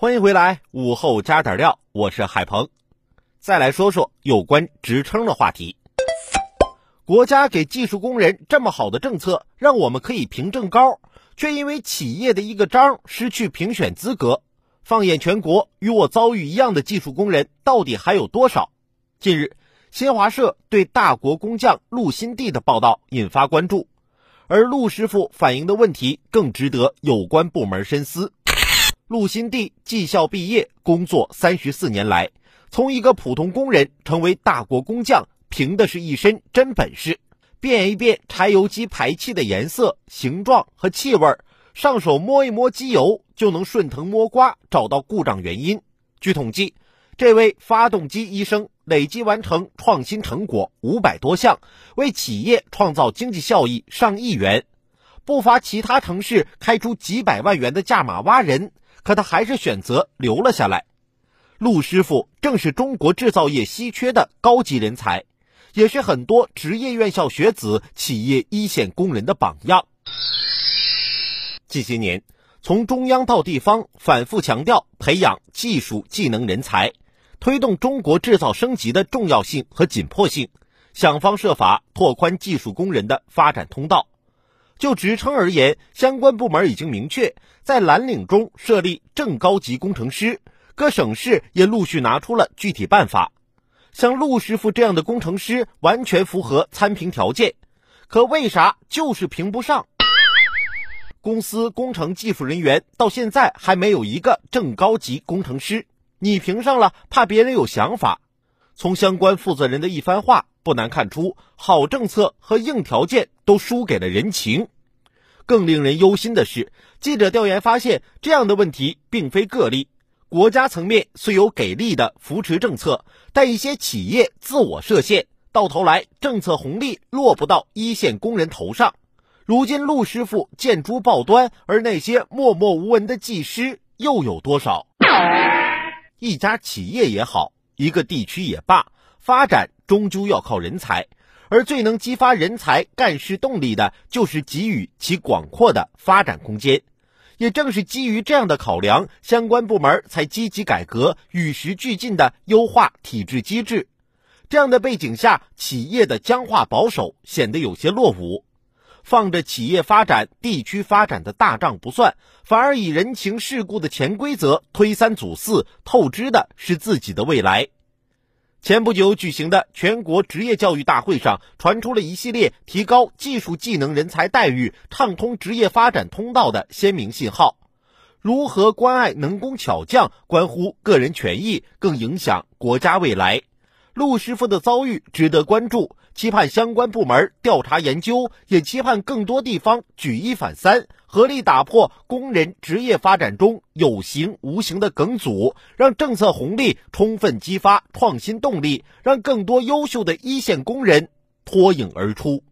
欢迎回来，午后加点料，我是海鹏。再来说说有关职称的话题。国家给技术工人这么好的政策，让我们可以评正高，却因为企业的一个章失去评选资格。放眼全国，与我遭遇一样的技术工人到底还有多少？近日，新华社对大国工匠陆新地的报道引发关注，而陆师傅反映的问题更值得有关部门深思。陆新地技校毕业，工作三十四年来，从一个普通工人成为大国工匠，凭的是一身真本事。变一变柴油机排气的颜色、形状和气味，上手摸一摸机油，就能顺藤摸瓜找到故障原因。据统计，这位发动机医生累计完成创新成果五百多项，为企业创造经济效益上亿元。不乏其他城市开出几百万元的价码挖人。可他还是选择留了下来。陆师傅正是中国制造业稀缺的高级人才，也是很多职业院校学子、企业一线工人的榜样。近些年，从中央到地方反复强调培养技术技能人才，推动中国制造升级的重要性和紧迫性，想方设法拓宽技术工人的发展通道。就职称而言，相关部门已经明确在蓝领中设立正高级工程师，各省市也陆续拿出了具体办法。像陆师傅这样的工程师完全符合参评条件，可为啥就是评不上？公司工程技术人员到现在还没有一个正高级工程师，你评上了，怕别人有想法。从相关负责人的一番话。不难看出，好政策和硬条件都输给了人情。更令人忧心的是，记者调研发现，这样的问题并非个例。国家层面虽有给力的扶持政策，但一些企业自我设限，到头来政策红利落不到一线工人头上。如今陆师傅见诸报端，而那些默默无闻的技师又有多少？一家企业也好，一个地区也罢，发展。终究要靠人才，而最能激发人才干事动力的，就是给予其广阔的发展空间。也正是基于这样的考量，相关部门才积极改革，与时俱进的优化体制机制。这样的背景下，企业的僵化保守显得有些落伍。放着企业发展、地区发展的大账不算，反而以人情世故的潜规则推三阻四，透支的是自己的未来。前不久举行的全国职业教育大会上，传出了一系列提高技术技能人才待遇、畅通职业发展通道的鲜明信号。如何关爱能工巧匠，关乎个人权益，更影响国家未来。陆师傅的遭遇值得关注，期盼相关部门调查研究，也期盼更多地方举一反三，合力打破工人职业发展中有形无形的梗阻，让政策红利充分激发创新动力，让更多优秀的一线工人脱颖而出。